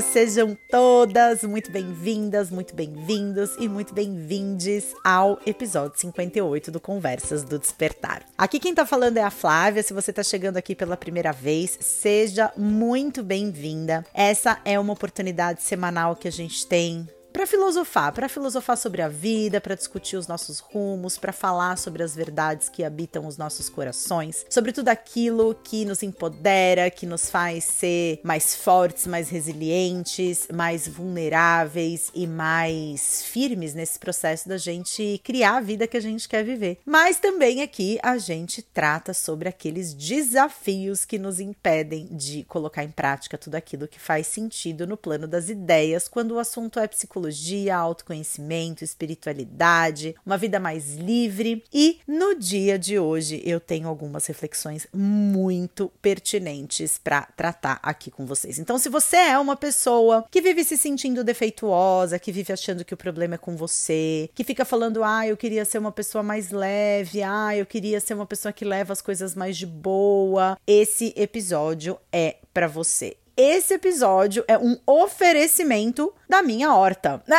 Sejam todas muito bem-vindas, muito bem-vindos e muito bem-vindes ao episódio 58 do Conversas do Despertar. Aqui quem tá falando é a Flávia. Se você tá chegando aqui pela primeira vez, seja muito bem-vinda. Essa é uma oportunidade semanal que a gente tem para filosofar, para filosofar sobre a vida, para discutir os nossos rumos, para falar sobre as verdades que habitam os nossos corações, sobre tudo aquilo que nos empodera, que nos faz ser mais fortes, mais resilientes, mais vulneráveis e mais firmes nesse processo da gente criar a vida que a gente quer viver. Mas também aqui a gente trata sobre aqueles desafios que nos impedem de colocar em prática tudo aquilo que faz sentido no plano das ideias quando o assunto é psicologia psicologia, autoconhecimento, espiritualidade, uma vida mais livre. E no dia de hoje eu tenho algumas reflexões muito pertinentes para tratar aqui com vocês. Então, se você é uma pessoa que vive se sentindo defeituosa, que vive achando que o problema é com você, que fica falando, ah, eu queria ser uma pessoa mais leve, ah, eu queria ser uma pessoa que leva as coisas mais de boa, esse episódio é para você. Esse episódio é um oferecimento da minha horta.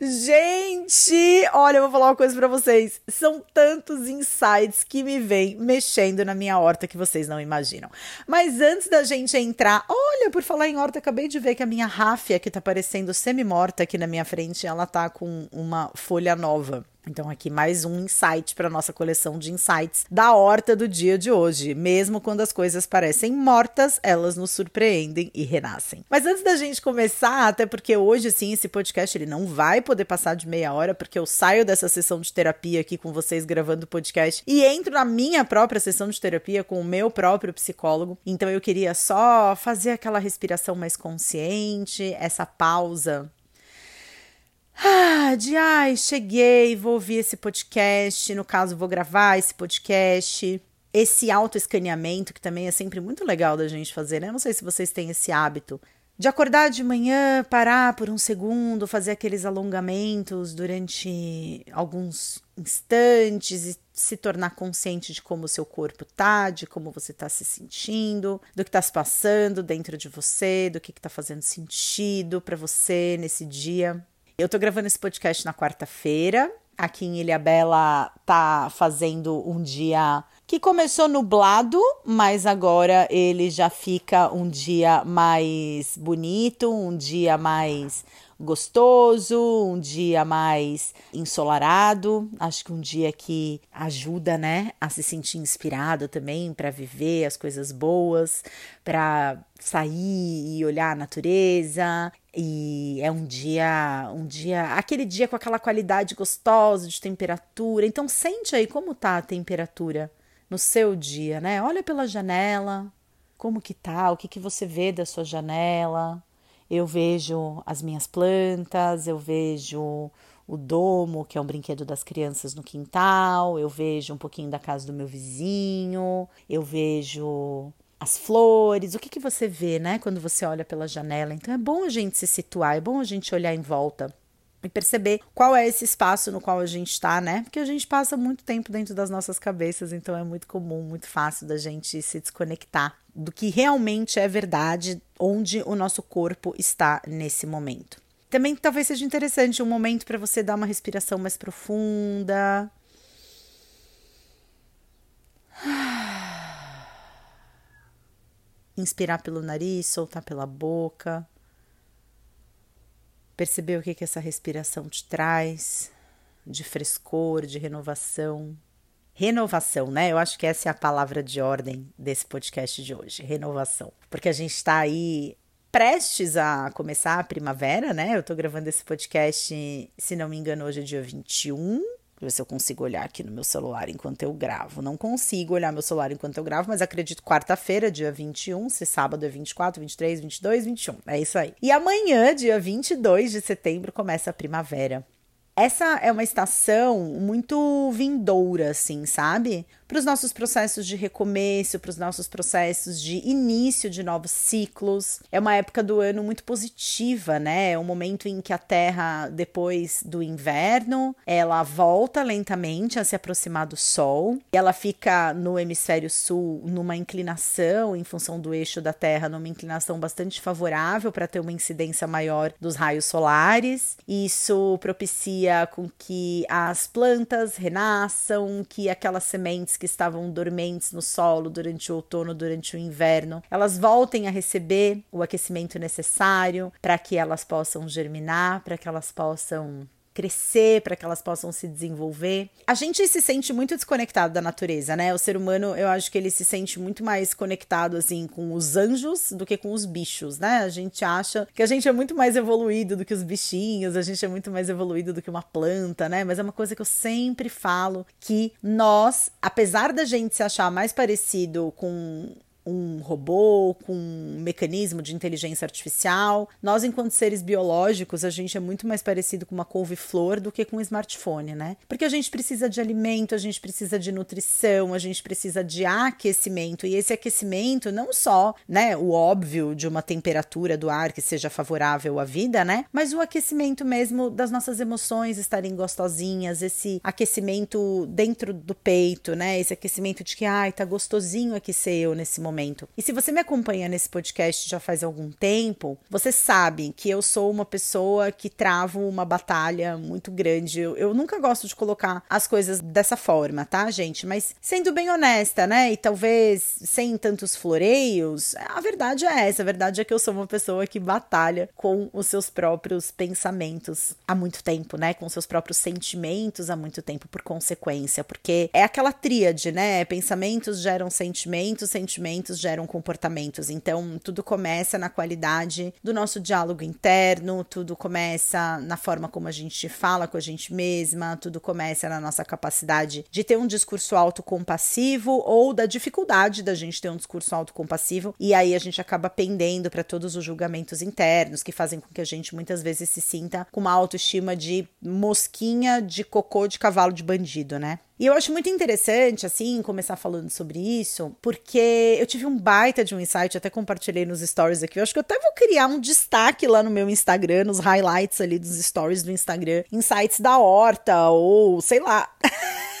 Gente, olha, eu vou falar uma coisa para vocês. São tantos insights que me vêm mexendo na minha horta que vocês não imaginam. Mas antes da gente entrar, olha, por falar em horta, acabei de ver que a minha ráfia, que tá parecendo semi-morta aqui na minha frente, ela tá com uma folha nova. Então, aqui mais um insight para nossa coleção de insights da horta do dia de hoje. Mesmo quando as coisas parecem mortas, elas nos surpreendem e renascem. Mas antes da gente começar, até porque hoje sim esse podcast ele não vai poder passar de meia hora, porque eu saio dessa sessão de terapia aqui com vocês gravando o podcast e entro na minha própria sessão de terapia com o meu próprio psicólogo. Então eu queria só fazer aquela respiração mais consciente, essa pausa ah, de ai, cheguei, vou ouvir esse podcast, no caso, vou gravar esse podcast. Esse autoescaneamento, que também é sempre muito legal da gente fazer, né? Não sei se vocês têm esse hábito de acordar de manhã, parar por um segundo, fazer aqueles alongamentos durante alguns instantes e se tornar consciente de como o seu corpo tá, de como você tá se sentindo, do que tá se passando dentro de você, do que, que tá fazendo sentido para você nesse dia. Eu tô gravando esse podcast na quarta-feira. Aqui em Ilhabela tá fazendo um dia que começou nublado, mas agora ele já fica um dia mais bonito, um dia mais gostoso, um dia mais ensolarado. Acho que um dia que ajuda, né, a se sentir inspirado também para viver as coisas boas, para sair e olhar a natureza. E é um dia, um dia, aquele dia com aquela qualidade gostosa de temperatura. Então sente aí como tá a temperatura no seu dia, né? Olha pela janela, como que tá, o que que você vê da sua janela? Eu vejo as minhas plantas, eu vejo o domo, que é um brinquedo das crianças no quintal, eu vejo um pouquinho da casa do meu vizinho, eu vejo as flores, o que, que você vê, né, quando você olha pela janela. Então é bom a gente se situar, é bom a gente olhar em volta e perceber qual é esse espaço no qual a gente está, né? Porque a gente passa muito tempo dentro das nossas cabeças, então é muito comum, muito fácil da gente se desconectar do que realmente é verdade, onde o nosso corpo está nesse momento. Também talvez seja interessante um momento para você dar uma respiração mais profunda. Inspirar pelo nariz, soltar pela boca perceber o que, que essa respiração te traz de frescor, de renovação. Renovação, né? Eu acho que essa é a palavra de ordem desse podcast de hoje, renovação. Porque a gente está aí prestes a começar a primavera, né? Eu tô gravando esse podcast, se não me engano, hoje é dia 21 ver se eu consigo olhar aqui no meu celular enquanto eu gravo. Não consigo olhar meu celular enquanto eu gravo, mas acredito quarta-feira, dia 21, se sábado é 24, 23, 22, 21. É isso aí. E amanhã, dia 22 de setembro, começa a primavera. essa é uma estação muito vindoura, assim, sabe? Para os nossos processos de recomeço, para os nossos processos de início de novos ciclos. É uma época do ano muito positiva, né? É um momento em que a Terra, depois do inverno, ela volta lentamente a se aproximar do Sol. E ela fica no hemisfério sul numa inclinação, em função do eixo da Terra, numa inclinação bastante favorável para ter uma incidência maior dos raios solares. Isso propicia com que as plantas renasçam, que aquelas sementes que estavam dormentes no solo durante o outono, durante o inverno, elas voltem a receber o aquecimento necessário para que elas possam germinar, para que elas possam crescer, para que elas possam se desenvolver. A gente se sente muito desconectado da natureza, né? O ser humano, eu acho que ele se sente muito mais conectado assim com os anjos do que com os bichos, né? A gente acha que a gente é muito mais evoluído do que os bichinhos, a gente é muito mais evoluído do que uma planta, né? Mas é uma coisa que eu sempre falo que nós, apesar da gente se achar mais parecido com um robô, com um mecanismo de inteligência artificial. Nós, enquanto seres biológicos, a gente é muito mais parecido com uma couve-flor do que com um smartphone, né? Porque a gente precisa de alimento, a gente precisa de nutrição, a gente precisa de aquecimento. E esse aquecimento, não só, né, o óbvio de uma temperatura do ar que seja favorável à vida, né? Mas o aquecimento mesmo das nossas emoções estarem gostosinhas, esse aquecimento dentro do peito, né? Esse aquecimento de que, ai, tá gostosinho aqui eu nesse momento E se você me acompanha nesse podcast já faz algum tempo, você sabe que eu sou uma pessoa que travo uma batalha muito grande. Eu, eu nunca gosto de colocar as coisas dessa forma, tá, gente? Mas sendo bem honesta, né? E talvez sem tantos floreios, a verdade é essa. A verdade é que eu sou uma pessoa que batalha com os seus próprios pensamentos há muito tempo, né? Com seus próprios sentimentos há muito tempo, por consequência. Porque é aquela tríade, né? Pensamentos geram sentimentos, sentimentos geram comportamentos. Então, tudo começa na qualidade do nosso diálogo interno, tudo começa na forma como a gente fala com a gente mesma, tudo começa na nossa capacidade de ter um discurso autocompassivo ou da dificuldade da gente ter um discurso autocompassivo. E aí a gente acaba pendendo para todos os julgamentos internos que fazem com que a gente muitas vezes se sinta com uma autoestima de mosquinha de cocô de cavalo de bandido, né? E eu acho muito interessante, assim, começar falando sobre isso, porque eu tive um baita de um insight, até compartilhei nos stories aqui. Eu acho que eu até vou criar um destaque lá no meu Instagram, nos highlights ali dos stories do Instagram, insights da horta, ou sei lá.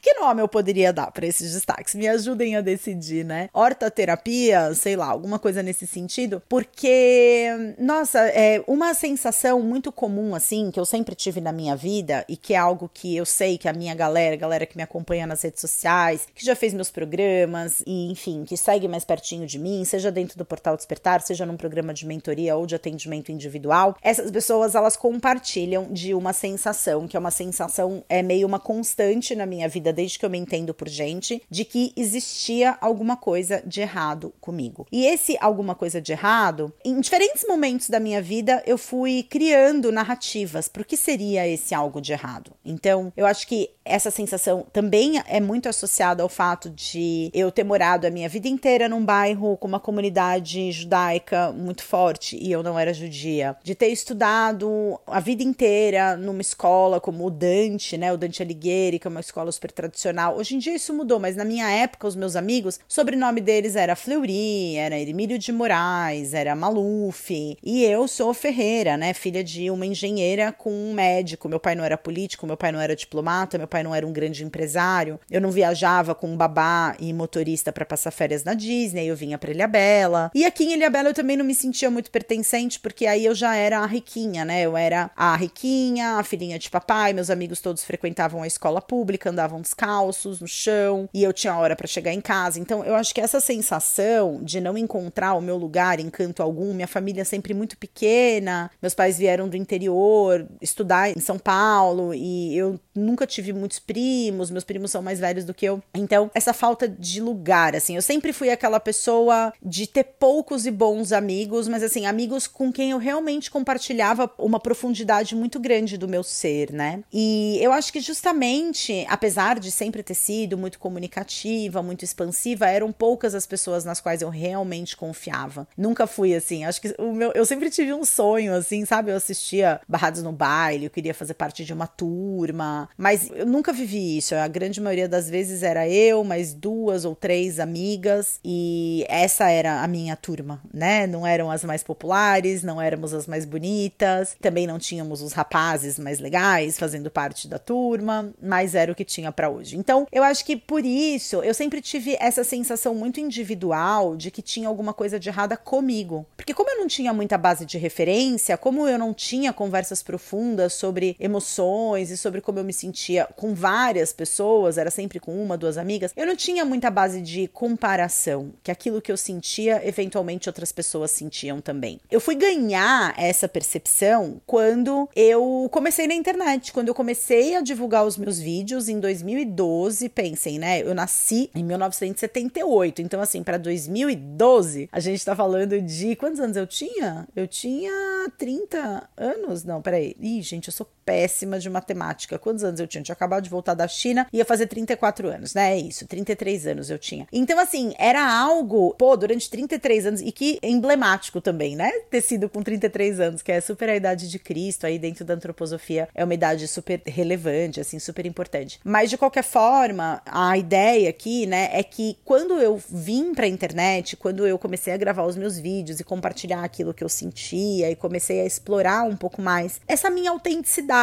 Que nome eu poderia dar para esses destaques? Me ajudem a decidir, né? Horta-terapia, sei lá, alguma coisa nesse sentido, porque, nossa, é uma sensação muito comum, assim, que eu sempre tive na minha vida e que é algo que eu sei que a minha galera, a galera que me acompanha nas redes sociais, que já fez meus programas e, enfim, que segue mais pertinho de mim, seja dentro do Portal Despertar, seja num programa de mentoria ou de atendimento individual, essas pessoas, elas compartilham de uma sensação, que é uma sensação, é meio uma constante na minha vida vida, desde que eu me entendo por gente, de que existia alguma coisa de errado comigo. E esse alguma coisa de errado, em diferentes momentos da minha vida, eu fui criando narrativas para o que seria esse algo de errado. Então, eu acho que essa sensação também é muito associada ao fato de eu ter morado a minha vida inteira num bairro com uma comunidade judaica muito forte e eu não era judia, de ter estudado a vida inteira numa escola como o Dante, né, o Dante Alighieri, que é uma escola super tradicional. Hoje em dia isso mudou, mas na minha época, os meus amigos, o sobrenome deles era Fleury, era Emílio de Moraes, era Maluf. E eu sou Ferreira, né? Filha de uma engenheira com um médico. Meu pai não era político, meu pai não era diplomata, meu pai não era um grande empresário. Eu não viajava com babá e motorista para passar férias na Disney, eu vinha para Ilhabela. E aqui em Ilhabela eu também não me sentia muito pertencente, porque aí eu já era a riquinha, né? Eu era a riquinha, a filhinha de papai, meus amigos todos frequentavam a escola pública, andavam descalços no chão e eu tinha hora para chegar em casa. Então eu acho que essa sensação de não encontrar o meu lugar em canto algum, minha família é sempre muito pequena, meus pais vieram do interior estudar em São Paulo e eu nunca tive muitos primos, meus primos são mais velhos do que eu. Então, essa falta de lugar, assim, eu sempre fui aquela pessoa de ter poucos e bons amigos, mas assim, amigos com quem eu realmente compartilhava uma profundidade muito grande do meu ser, né? E eu acho que justamente, apesar de sempre ter sido muito comunicativa, muito expansiva, eram poucas as pessoas nas quais eu realmente confiava. Nunca fui assim. Acho que o meu, eu sempre tive um sonho, assim, sabe? Eu assistia Barrados no Baile, eu queria fazer parte de uma turma, mas eu nunca vivi isso. A grande maioria das vezes era eu, mais duas ou três amigas, e essa era a minha turma, né? Não eram as mais populares, não éramos as mais bonitas, também não tínhamos os rapazes mais legais fazendo parte da turma, mas era o que tinha para hoje. Então, eu acho que por isso eu sempre tive essa sensação muito individual de que tinha alguma coisa de errada comigo. Porque como eu não tinha muita base de referência, como eu não tinha conversas profundas sobre emoções e sobre como eu me sentia com várias pessoas, era sempre com uma, duas amigas, eu não tinha muita base de comparação, que aquilo que eu sentia, eventualmente outras pessoas sentiam também. Eu fui ganhar essa percepção quando eu comecei na internet, quando eu comecei a divulgar os meus vídeos em 2012, pensem, né? Eu nasci em 1978, então assim, para 2012, a gente tá falando de quantos anos eu tinha? Eu tinha 30 anos? Não, peraí. Ih, gente, eu sou péssima de matemática. Quantos anos eu tinha? Eu tinha acabado de voltar da China, ia fazer 34 anos, né? É isso, 33 anos eu tinha. Então, assim, era algo, pô, durante 33 anos, e que emblemático também, né? Ter sido com 33 anos, que é super a idade de Cristo, aí dentro da antroposofia é uma idade super relevante, assim, super importante. Mas, de qualquer forma, a ideia aqui, né, é que quando eu vim pra internet, quando eu comecei a gravar os meus vídeos e compartilhar aquilo que eu sentia e comecei a explorar um pouco mais essa minha autenticidade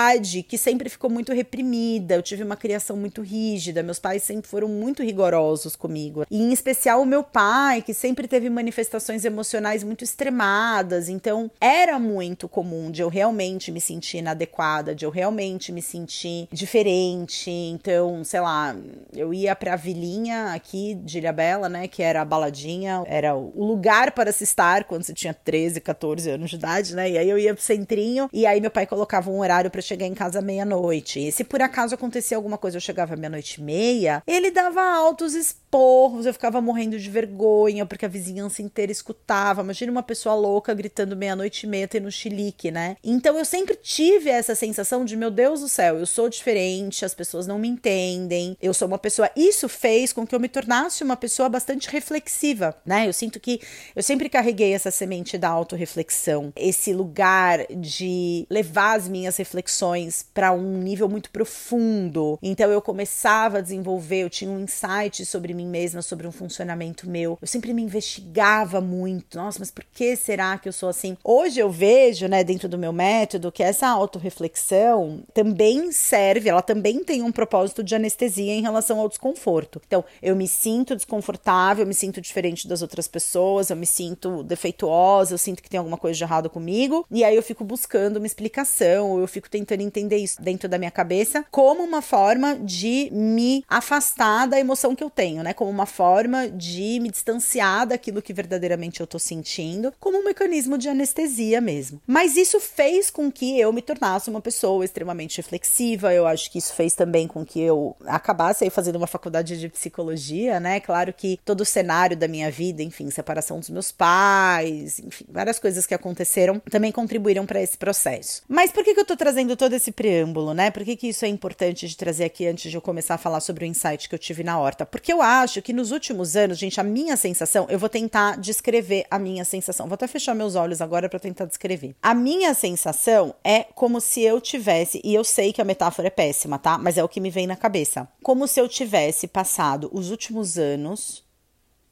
que sempre ficou muito reprimida. Eu tive uma criação muito rígida, meus pais sempre foram muito rigorosos comigo. E em especial o meu pai, que sempre teve manifestações emocionais muito extremadas. Então, era muito comum de eu realmente me sentir inadequada, de eu realmente me sentir diferente. Então, sei lá, eu ia pra vilinha aqui de Ilhabela, né, que era a baladinha, era o lugar para se estar quando você tinha 13, 14 anos de idade, né? E aí eu ia pro centrinho e aí meu pai colocava um horário para chegar em casa meia-noite. E se por acaso acontecia alguma coisa, eu chegava meia-noite e meia, ele dava altos esporros, eu ficava morrendo de vergonha, porque a vizinhança inteira escutava. Imagina uma pessoa louca gritando meia-noite e meia tendo chilique, né? Então eu sempre tive essa sensação de, meu Deus do céu, eu sou diferente, as pessoas não me entendem, eu sou uma pessoa. Isso fez com que eu me tornasse uma pessoa bastante reflexiva, né? Eu sinto que eu sempre carreguei essa semente da autorreflexão, esse lugar de levar as minhas reflexões reflexões para um nível muito profundo. Então eu começava a desenvolver, eu tinha um insight sobre mim mesma, sobre um funcionamento meu. Eu sempre me investigava muito. Nossa, mas por que será que eu sou assim? Hoje eu vejo, né, dentro do meu método, que essa autorreflexão também serve, ela também tem um propósito de anestesia em relação ao desconforto. Então, eu me sinto desconfortável, eu me sinto diferente das outras pessoas, eu me sinto defeituosa, eu sinto que tem alguma coisa de errado comigo, e aí eu fico buscando uma explicação, eu fico tentando entender isso dentro da minha cabeça como uma forma de me afastar da emoção que eu tenho, né? Como uma forma de me distanciar daquilo que verdadeiramente eu tô sentindo, como um mecanismo de anestesia mesmo. Mas isso fez com que eu me tornasse uma pessoa extremamente reflexiva. Eu acho que isso fez também com que eu acabasse aí fazendo uma faculdade de psicologia, né? Claro que todo o cenário da minha vida, enfim, separação dos meus pais, enfim, várias coisas que aconteceram também contribuíram para esse processo. Mas por que, que eu tô trazendo fazendo todo esse preâmbulo, né? Por que, que isso é importante de trazer aqui antes de eu começar a falar sobre o insight que eu tive na horta? Porque eu acho que nos últimos anos, gente, a minha sensação, eu vou tentar descrever a minha sensação. Vou até fechar meus olhos agora para tentar descrever. A minha sensação é como se eu tivesse, e eu sei que a metáfora é péssima, tá? Mas é o que me vem na cabeça. Como se eu tivesse passado os últimos anos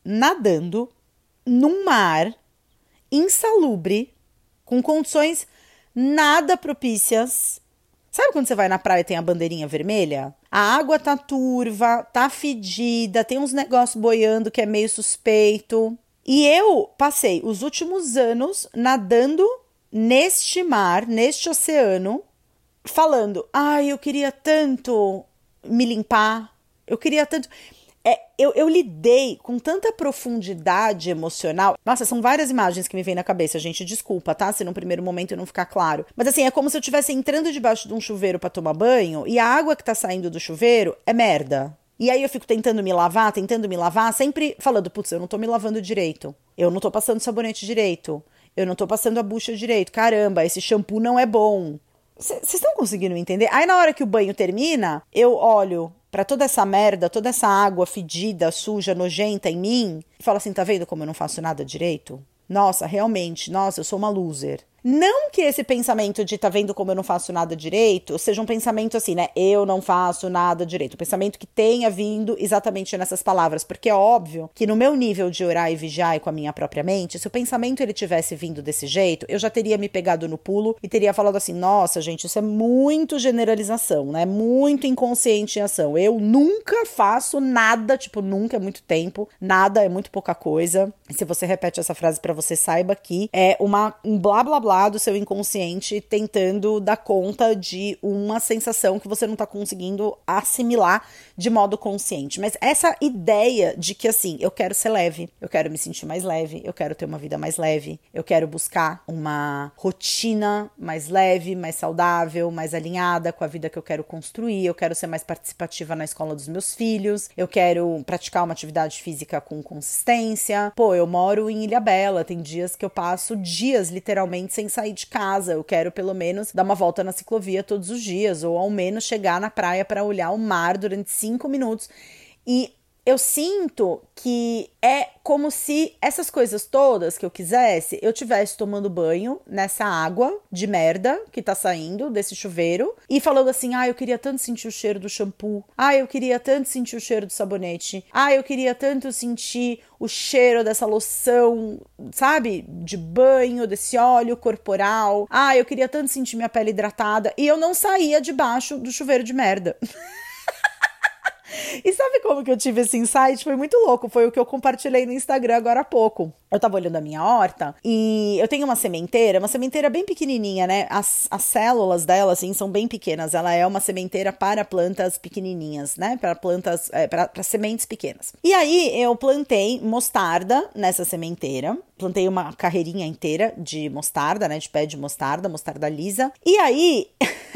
nadando num mar insalubre, com condições nada propícias. Sabe quando você vai na praia e tem a bandeirinha vermelha? A água tá turva, tá fedida, tem uns negócios boiando que é meio suspeito. E eu passei os últimos anos nadando neste mar, neste oceano, falando: ai, eu queria tanto me limpar, eu queria tanto é, eu, eu, lidei com tanta profundidade emocional. Nossa, são várias imagens que me vêm na cabeça, gente. Desculpa, tá? Se no primeiro momento não ficar claro. Mas assim, é como se eu estivesse entrando debaixo de um chuveiro para tomar banho e a água que tá saindo do chuveiro é merda. E aí eu fico tentando me lavar, tentando me lavar, sempre falando, putz, eu não tô me lavando direito. Eu não tô passando sabonete direito. Eu não tô passando a bucha direito. Caramba, esse shampoo não é bom. Vocês estão conseguindo entender? Aí na hora que o banho termina, eu olho para toda essa merda, toda essa água fedida, suja, nojenta em mim e fala assim: tá vendo como eu não faço nada direito? Nossa, realmente, nossa, eu sou uma loser. Não que esse pensamento de tá vendo como eu não faço nada direito seja um pensamento assim, né? Eu não faço nada direito. Um pensamento que tenha vindo exatamente nessas palavras, porque é óbvio que no meu nível de orar e vigiar e com a minha própria mente, se o pensamento ele tivesse vindo desse jeito, eu já teria me pegado no pulo e teria falado assim: "Nossa, gente, isso é muito generalização, né? Muito inconsciente em ação. Eu nunca faço nada, tipo, nunca é muito tempo, nada é muito pouca coisa. E se você repete essa frase para você saiba que é uma um blá blá blá do seu inconsciente tentando dar conta de uma sensação que você não tá conseguindo assimilar de modo consciente. Mas essa ideia de que assim, eu quero ser leve, eu quero me sentir mais leve, eu quero ter uma vida mais leve, eu quero buscar uma rotina mais leve, mais saudável, mais alinhada com a vida que eu quero construir, eu quero ser mais participativa na escola dos meus filhos, eu quero praticar uma atividade física com consistência. Pô, eu moro em Ilha Bela, tem dias que eu passo dias literalmente sem sem sair de casa. Eu quero pelo menos dar uma volta na ciclovia todos os dias, ou ao menos chegar na praia para olhar o mar durante cinco minutos. E eu sinto que é como se essas coisas todas que eu quisesse, eu tivesse tomando banho nessa água de merda que tá saindo desse chuveiro e falando assim: "Ah, eu queria tanto sentir o cheiro do shampoo. Ah, eu queria tanto sentir o cheiro do sabonete. Ah, eu queria tanto sentir o cheiro dessa loção, sabe? De banho, desse óleo corporal. Ah, eu queria tanto sentir minha pele hidratada e eu não saía debaixo do chuveiro de merda." E sabe como que eu tive esse insight? Foi muito louco. Foi o que eu compartilhei no Instagram agora há pouco. Eu tava olhando a minha horta e eu tenho uma sementeira, uma sementeira bem pequenininha, né? As, as células dela, assim, são bem pequenas. Ela é uma sementeira para plantas pequenininhas, né? Para plantas, é, para sementes pequenas. E aí eu plantei mostarda nessa sementeira. Plantei uma carreirinha inteira de mostarda, né? De pé de mostarda, mostarda lisa. E aí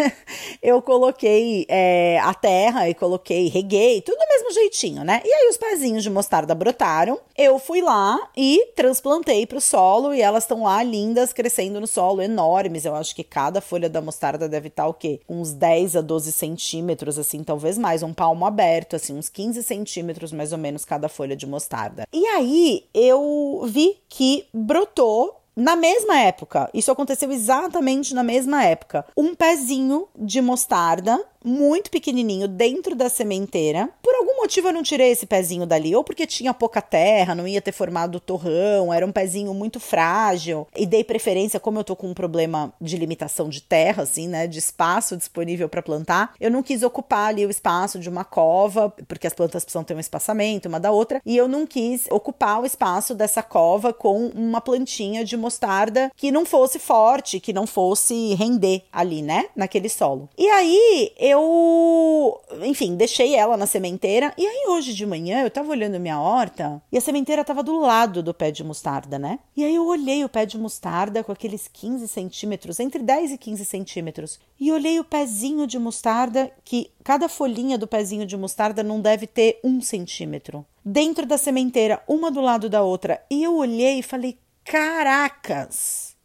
eu coloquei é, a terra e coloquei, reguei, tudo do mesmo jeitinho, né? E aí os pezinhos de mostarda brotaram. Eu fui lá e transplantei para o solo e elas estão lá lindas, crescendo no solo, enormes. Eu acho que cada folha da mostarda deve estar o quê? Uns 10 a 12 centímetros, assim, talvez mais, um palmo aberto, assim, uns 15 centímetros mais ou menos cada folha de mostarda. E aí eu vi que brotou na mesma época, isso aconteceu exatamente na mesma época, um pezinho de mostarda muito pequenininho dentro da sementeira. Por algum motivo eu não tirei esse pezinho dali, ou porque tinha pouca terra, não ia ter formado torrão, era um pezinho muito frágil. E dei preferência, como eu tô com um problema de limitação de terra, assim, né, de espaço disponível para plantar, eu não quis ocupar ali o espaço de uma cova, porque as plantas precisam ter um espaçamento uma da outra, e eu não quis ocupar o espaço dessa cova com uma plantinha de mostarda que não fosse forte, que não fosse render ali, né, naquele solo. E aí eu eu, enfim, deixei ela na sementeira. E aí, hoje de manhã, eu tava olhando minha horta e a sementeira tava do lado do pé de mostarda, né? E aí eu olhei o pé de mostarda com aqueles 15 centímetros, entre 10 e 15 centímetros. E olhei o pezinho de mostarda, que cada folhinha do pezinho de mostarda não deve ter um centímetro. Dentro da sementeira, uma do lado da outra. E eu olhei e falei: caracas,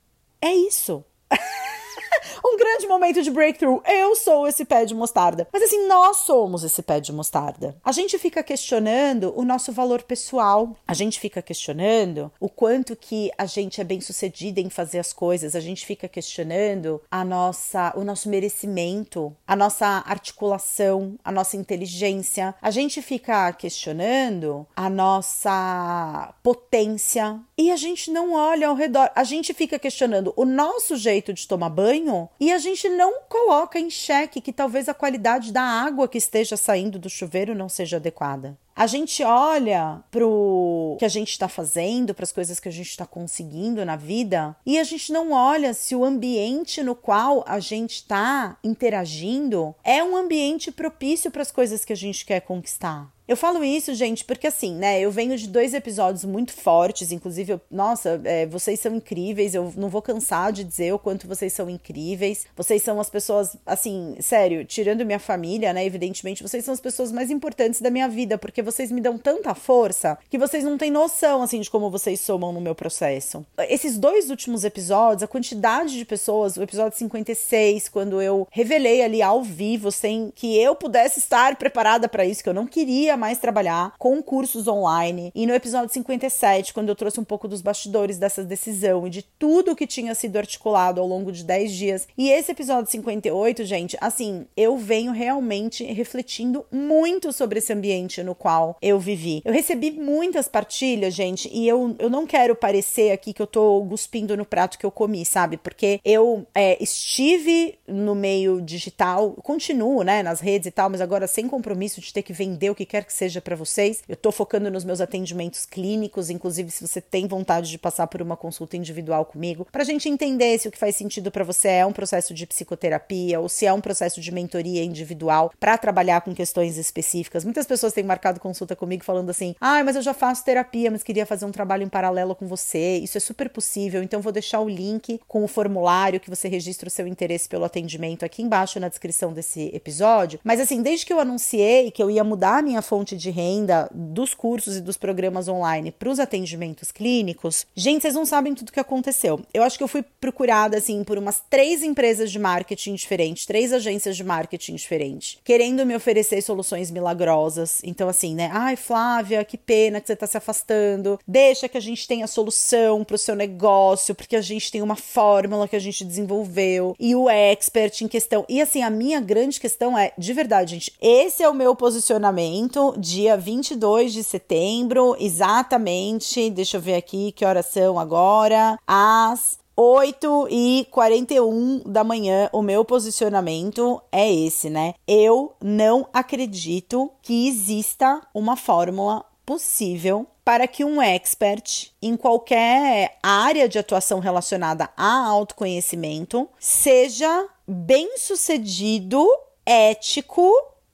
é isso. um grande momento de breakthrough. Eu sou esse pé de mostarda. Mas assim, nós somos esse pé de mostarda. A gente fica questionando o nosso valor pessoal. A gente fica questionando o quanto que a gente é bem sucedida em fazer as coisas. A gente fica questionando a nossa, o nosso merecimento, a nossa articulação, a nossa inteligência. A gente fica questionando a nossa potência. E a gente não olha ao redor. A gente fica questionando o nosso jeito de tomar banho e a gente não coloca em xeque que talvez a qualidade da água que esteja saindo do chuveiro não seja adequada. A gente olha para o que a gente está fazendo, para as coisas que a gente está conseguindo na vida, e a gente não olha se o ambiente no qual a gente está interagindo é um ambiente propício para as coisas que a gente quer conquistar. Eu falo isso, gente, porque assim, né? Eu venho de dois episódios muito fortes, inclusive, eu, nossa, é, vocês são incríveis. Eu não vou cansar de dizer o quanto vocês são incríveis. Vocês são as pessoas, assim, sério, tirando minha família, né? Evidentemente, vocês são as pessoas mais importantes da minha vida, porque vocês me dão tanta força que vocês não têm noção, assim, de como vocês somam no meu processo. Esses dois últimos episódios, a quantidade de pessoas, o episódio 56, quando eu revelei ali ao vivo, sem que eu pudesse estar preparada para isso, que eu não queria mais trabalhar com cursos online. E no episódio 57, quando eu trouxe um pouco dos bastidores dessa decisão e de tudo que tinha sido articulado ao longo de 10 dias. E esse episódio 58, gente, assim, eu venho realmente refletindo muito sobre esse ambiente no qual eu vivi. Eu recebi muitas partilhas, gente, e eu, eu não quero parecer aqui que eu tô cuspindo no prato que eu comi, sabe? Porque eu é, estive no meio digital, continuo, né, nas redes e tal, mas agora sem compromisso de ter que vender o que quer que seja para vocês. Eu tô focando nos meus atendimentos clínicos, inclusive se você tem vontade de passar por uma consulta individual comigo, pra gente entender se o que faz sentido para você é um processo de psicoterapia ou se é um processo de mentoria individual para trabalhar com questões específicas. Muitas pessoas têm marcado consulta comigo falando assim: "Ah, mas eu já faço terapia, mas queria fazer um trabalho em paralelo com você". Isso é super possível, então vou deixar o link com o formulário que você registra o seu interesse pelo atendimento aqui embaixo na descrição desse episódio. Mas assim, desde que eu anunciei que eu ia mudar a minha fonte de renda dos cursos e dos programas online para os atendimentos clínicos, gente, vocês não sabem tudo o que aconteceu. Eu acho que eu fui procurada assim por umas três empresas de marketing diferentes, três agências de marketing diferentes, querendo me oferecer soluções milagrosas. Então assim, né? Ai, Flávia, que pena que você está se afastando. Deixa que a gente tenha solução para o seu negócio, porque a gente tem uma fórmula que a gente desenvolveu e o expert em questão. E assim, a minha grande questão é, de verdade, gente, esse é o meu posicionamento, dia 22 de setembro, exatamente. Deixa eu ver aqui que horas são agora. Às 8 e 41 da manhã, o meu posicionamento é esse, né? Eu não acredito que exista uma fórmula possível para que um expert em qualquer área de atuação relacionada a autoconhecimento seja bem sucedido, ético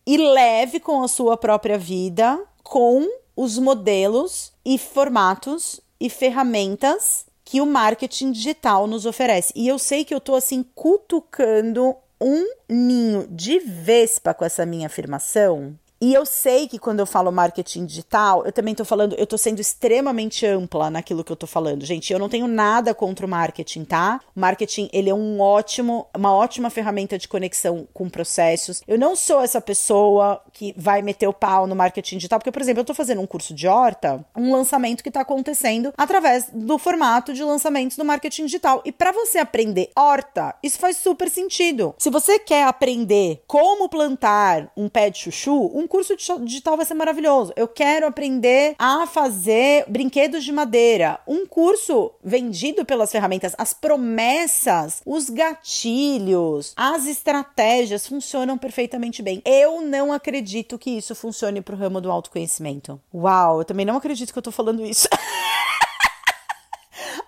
e leve com a sua própria vida, com os modelos e formatos e ferramentas que o marketing digital nos oferece. E eu sei que eu tô assim cutucando um ninho de vespa com essa minha afirmação, e eu sei que quando eu falo marketing digital, eu também tô falando, eu tô sendo extremamente ampla naquilo que eu tô falando. Gente, eu não tenho nada contra o marketing, tá? O marketing, ele é um ótimo, uma ótima ferramenta de conexão com processos. Eu não sou essa pessoa que vai meter o pau no marketing digital, porque, por exemplo, eu tô fazendo um curso de horta, um lançamento que tá acontecendo através do formato de lançamentos do marketing digital. E para você aprender horta, isso faz super sentido. Se você quer aprender como plantar um pé de chuchu, um curso digital vai ser maravilhoso. Eu quero aprender a fazer brinquedos de madeira. Um curso vendido pelas ferramentas, as promessas, os gatilhos, as estratégias funcionam perfeitamente bem. Eu não acredito que isso funcione pro ramo do autoconhecimento. Uau, eu também não acredito que eu tô falando isso.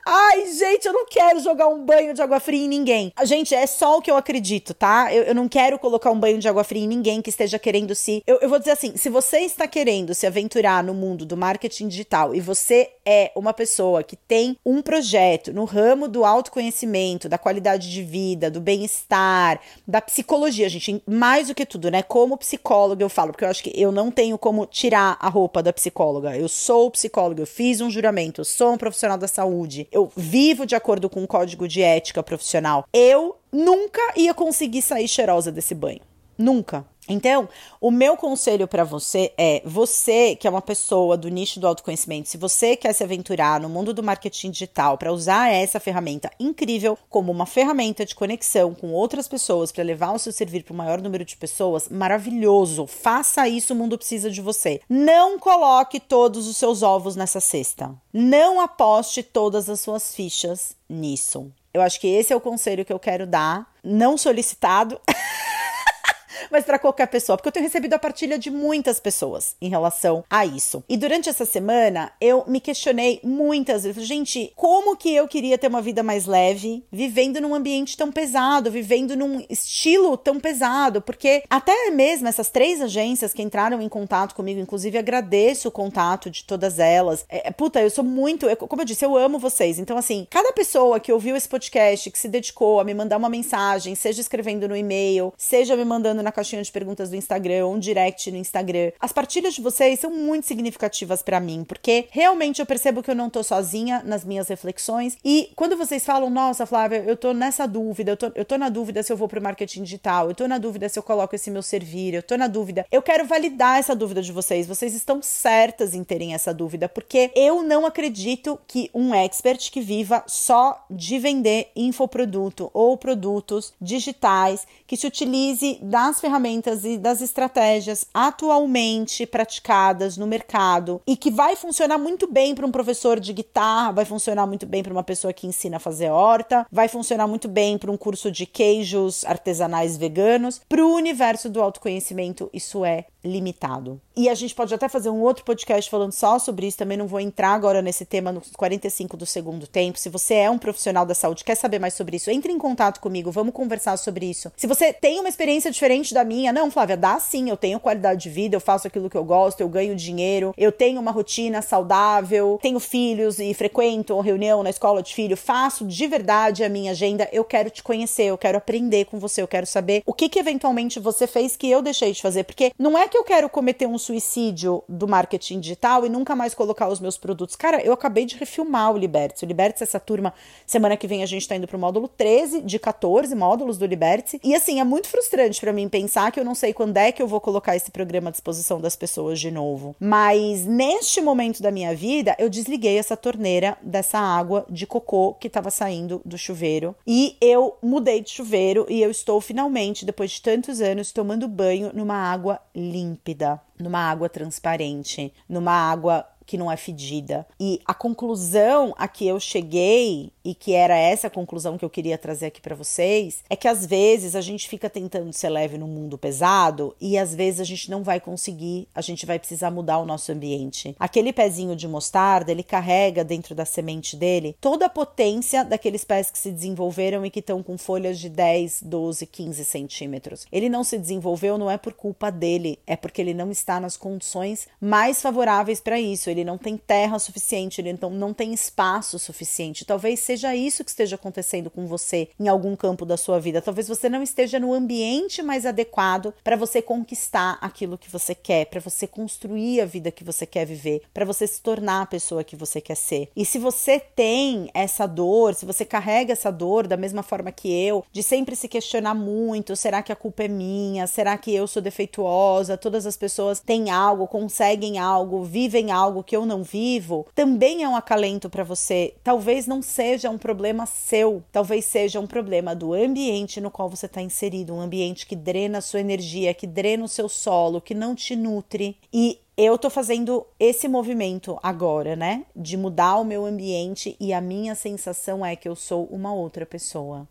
Ai, gente, eu não quero jogar um banho de água fria em ninguém. Gente, é só o que eu acredito, tá? Eu, eu não quero colocar um banho de água fria em ninguém que esteja querendo se. Eu, eu vou dizer assim: se você está querendo se aventurar no mundo do marketing digital e você é uma pessoa que tem um projeto no ramo do autoconhecimento, da qualidade de vida, do bem-estar, da psicologia, gente, mais do que tudo, né? Como psicóloga eu falo, porque eu acho que eu não tenho como tirar a roupa da psicóloga. Eu sou psicóloga, eu fiz um juramento, eu sou um profissional da saúde, eu vivo de acordo com o código de ética profissional, eu nunca ia conseguir sair cheirosa desse banho. Nunca. Então, o meu conselho para você é: você que é uma pessoa do nicho do autoconhecimento, se você quer se aventurar no mundo do marketing digital para usar essa ferramenta incrível como uma ferramenta de conexão com outras pessoas para levar o seu serviço para o maior número de pessoas, maravilhoso. Faça isso, o mundo precisa de você. Não coloque todos os seus ovos nessa cesta. Não aposte todas as suas fichas nisso. Eu acho que esse é o conselho que eu quero dar, não solicitado. mas para qualquer pessoa, porque eu tenho recebido a partilha de muitas pessoas em relação a isso. E durante essa semana eu me questionei muitas vezes, gente, como que eu queria ter uma vida mais leve, vivendo num ambiente tão pesado, vivendo num estilo tão pesado, porque até mesmo essas três agências que entraram em contato comigo, inclusive agradeço o contato de todas elas. É, é puta, eu sou muito, eu, como eu disse, eu amo vocês. Então assim, cada pessoa que ouviu esse podcast, que se dedicou a me mandar uma mensagem, seja escrevendo no e-mail, seja me mandando na caixinha de perguntas do Instagram, ou um direct no Instagram. As partilhas de vocês são muito significativas para mim, porque realmente eu percebo que eu não tô sozinha nas minhas reflexões. E quando vocês falam, nossa, Flávia, eu tô nessa dúvida, eu tô, eu tô na dúvida se eu vou pro marketing digital, eu tô na dúvida se eu coloco esse meu servir, eu tô na dúvida. Eu quero validar essa dúvida de vocês. Vocês estão certas em terem essa dúvida, porque eu não acredito que um expert que viva só de vender infoproduto ou produtos digitais que se utilize das ferramentas e das estratégias atualmente praticadas no mercado e que vai funcionar muito bem para um professor de guitarra, vai funcionar muito bem para uma pessoa que ensina a fazer horta, vai funcionar muito bem para um curso de queijos artesanais veganos. Para o universo do autoconhecimento, isso é limitado. E a gente pode até fazer um outro podcast falando só sobre isso, também não vou entrar agora nesse tema nos 45 do segundo tempo. Se você é um profissional da saúde, quer saber mais sobre isso, entre em contato comigo, vamos conversar sobre isso. Se você tem uma experiência diferente da minha, não, Flávia, dá sim, eu tenho qualidade de vida, eu faço aquilo que eu gosto, eu ganho dinheiro, eu tenho uma rotina saudável, tenho filhos e frequento reunião na escola de filho, faço de verdade a minha agenda, eu quero te conhecer, eu quero aprender com você, eu quero saber o que que eventualmente você fez que eu deixei de fazer, porque não é que eu quero cometer um suicídio do marketing digital e nunca mais colocar os meus produtos. Cara, eu acabei de refilmar o Liberty. O Liberty, essa turma, semana que vem a gente tá indo pro módulo 13 de 14 módulos do Liberty. E assim, é muito frustrante para mim pensar que eu não sei quando é que eu vou colocar esse programa à disposição das pessoas de novo. Mas neste momento da minha vida, eu desliguei essa torneira dessa água de cocô que estava saindo do chuveiro e eu mudei de chuveiro e eu estou finalmente, depois de tantos anos, tomando banho numa água limpa límpida, numa água transparente, numa água que não é fedida. E a conclusão a que eu cheguei, e que era essa a conclusão que eu queria trazer aqui para vocês, é que às vezes a gente fica tentando ser leve no mundo pesado e às vezes a gente não vai conseguir, a gente vai precisar mudar o nosso ambiente. Aquele pezinho de mostarda, ele carrega dentro da semente dele toda a potência daqueles pés que se desenvolveram e que estão com folhas de 10, 12, 15 centímetros. Ele não se desenvolveu não é por culpa dele, é porque ele não está nas condições mais favoráveis para isso. Ele ele não tem terra suficiente, ele então não tem espaço suficiente. Talvez seja isso que esteja acontecendo com você em algum campo da sua vida. Talvez você não esteja no ambiente mais adequado para você conquistar aquilo que você quer, para você construir a vida que você quer viver, para você se tornar a pessoa que você quer ser. E se você tem essa dor, se você carrega essa dor da mesma forma que eu, de sempre se questionar muito, será que a culpa é minha? Será que eu sou defeituosa? Todas as pessoas têm algo, conseguem algo, vivem algo que eu não vivo, também é um acalento para você. Talvez não seja um problema seu, talvez seja um problema do ambiente no qual você está inserido, um ambiente que drena a sua energia, que drena o seu solo, que não te nutre. E eu tô fazendo esse movimento agora, né? De mudar o meu ambiente e a minha sensação é que eu sou uma outra pessoa.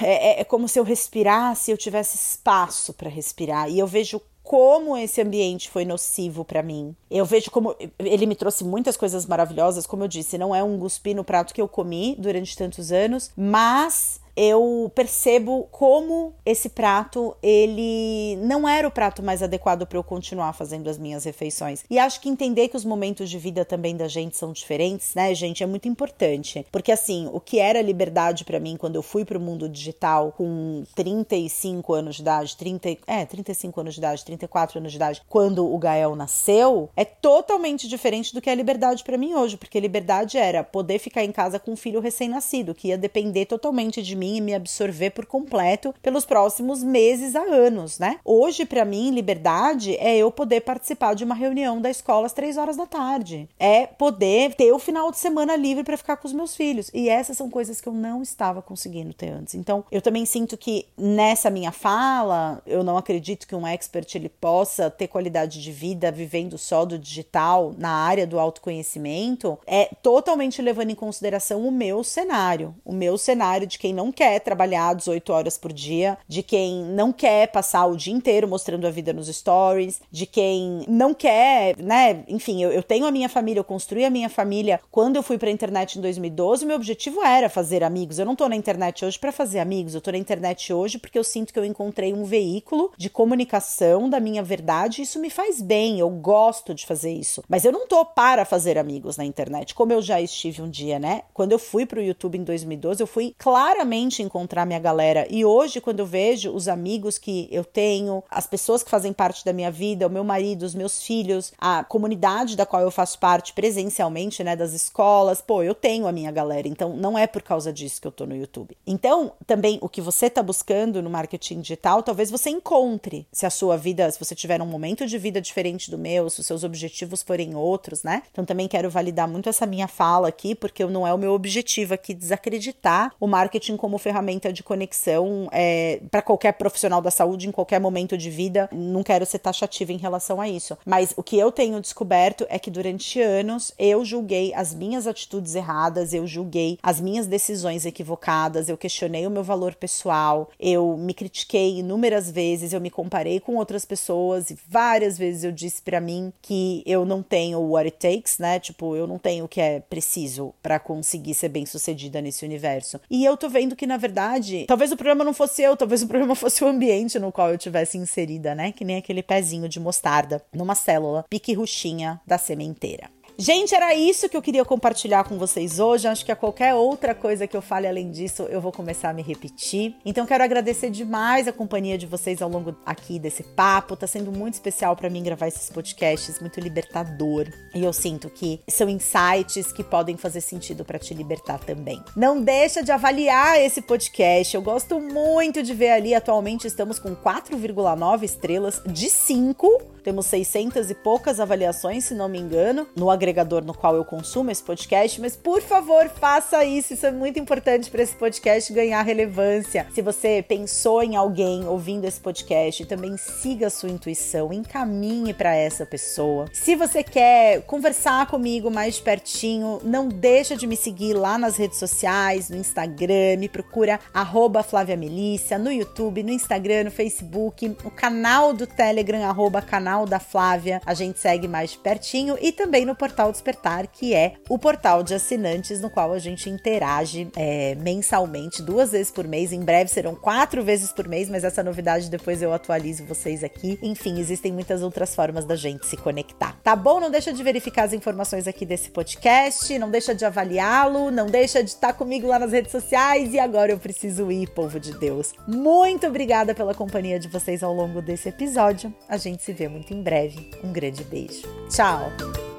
É, é, é como se eu respirasse, eu tivesse espaço para respirar. E eu vejo como esse ambiente foi nocivo para mim. Eu vejo como ele me trouxe muitas coisas maravilhosas, como eu disse, não é um guspi no prato que eu comi durante tantos anos, mas eu percebo como esse prato ele não era o prato mais adequado para eu continuar fazendo as minhas refeições. E acho que entender que os momentos de vida também da gente são diferentes, né, gente, é muito importante. Porque assim, o que era liberdade para mim quando eu fui para o mundo digital com 35 anos de idade, 30, é, 35 anos de idade, 34 anos de idade, quando o Gael nasceu, é totalmente diferente do que é liberdade para mim hoje, porque liberdade era poder ficar em casa com um filho recém-nascido, que ia depender totalmente de mim mim e me absorver por completo pelos próximos meses a anos, né? Hoje, para mim, liberdade é eu poder participar de uma reunião da escola às três horas da tarde. É poder ter o final de semana livre para ficar com os meus filhos. E essas são coisas que eu não estava conseguindo ter antes. Então, eu também sinto que nessa minha fala, eu não acredito que um expert ele possa ter qualidade de vida vivendo só do digital na área do autoconhecimento, é totalmente levando em consideração o meu cenário, o meu cenário de quem não quer trabalhar 18 horas por dia, de quem não quer passar o dia inteiro mostrando a vida nos stories, de quem não quer, né? Enfim, eu, eu tenho a minha família, eu construí a minha família. Quando eu fui pra internet em 2012, meu objetivo era fazer amigos. Eu não tô na internet hoje para fazer amigos, eu tô na internet hoje porque eu sinto que eu encontrei um veículo de comunicação da minha verdade. Isso me faz bem, eu gosto de fazer isso. Mas eu não tô para fazer amigos na internet, como eu já estive um dia, né? Quando eu fui pro YouTube em 2012, eu fui claramente encontrar minha galera. E hoje, quando eu vejo os amigos que eu tenho, as pessoas que fazem parte da minha vida, o meu marido, os meus filhos, a comunidade da qual eu faço parte presencialmente, né, das escolas, pô, eu tenho a minha galera, então não é por causa disso que eu tô no YouTube. Então, também o que você tá buscando no marketing digital, talvez você encontre se a sua vida, se você tiver um momento de vida diferente do meu, se os seus objetivos forem outros, né? Então também quero validar muito essa minha fala aqui, porque não é o meu objetivo aqui desacreditar o marketing como ferramenta de conexão é, para qualquer profissional da saúde em qualquer momento de vida. Não quero ser taxativa em relação a isso. Mas o que eu tenho descoberto é que durante anos eu julguei as minhas atitudes erradas, eu julguei as minhas decisões equivocadas, eu questionei o meu valor pessoal, eu me critiquei inúmeras vezes, eu me comparei com outras pessoas e várias vezes eu disse para mim que eu não tenho what it takes, né? Tipo, eu não tenho o que é preciso para conseguir ser bem sucedida nesse universo. E eu tô vendo que, na verdade, talvez o problema não fosse eu, talvez o problema fosse o ambiente no qual eu tivesse inserida, né? Que nem aquele pezinho de mostarda numa célula pique ruchinha da sementeira. Gente, era isso que eu queria compartilhar com vocês hoje. Acho que a qualquer outra coisa que eu fale além disso, eu vou começar a me repetir. Então, quero agradecer demais a companhia de vocês ao longo aqui desse papo. Tá sendo muito especial para mim gravar esses podcasts, muito libertador. E eu sinto que são insights que podem fazer sentido para te libertar também. Não deixa de avaliar esse podcast. Eu gosto muito de ver ali. Atualmente estamos com 4,9 estrelas de 5 temos 600 e poucas avaliações, se não me engano, no agregador no qual eu consumo esse podcast. Mas por favor, faça isso. Isso é muito importante para esse podcast ganhar relevância. Se você pensou em alguém ouvindo esse podcast, também siga a sua intuição, encaminhe para essa pessoa. Se você quer conversar comigo mais de pertinho, não deixa de me seguir lá nas redes sociais, no Instagram, me procura arroba Flávia Melícia, no YouTube, no Instagram, no Facebook, o canal do Telegram, arroba canal da Flávia, a gente segue mais de pertinho e também no Portal Despertar, que é o portal de assinantes no qual a gente interage é, mensalmente, duas vezes por mês. Em breve serão quatro vezes por mês, mas essa novidade depois eu atualizo vocês aqui. Enfim, existem muitas outras formas da gente se conectar. Tá bom? Não deixa de verificar as informações aqui desse podcast, não deixa de avaliá-lo, não deixa de estar comigo lá nas redes sociais. E agora eu preciso ir, povo de Deus. Muito obrigada pela companhia de vocês ao longo desse episódio. A gente se vê muito em breve. Um grande beijo. Tchau!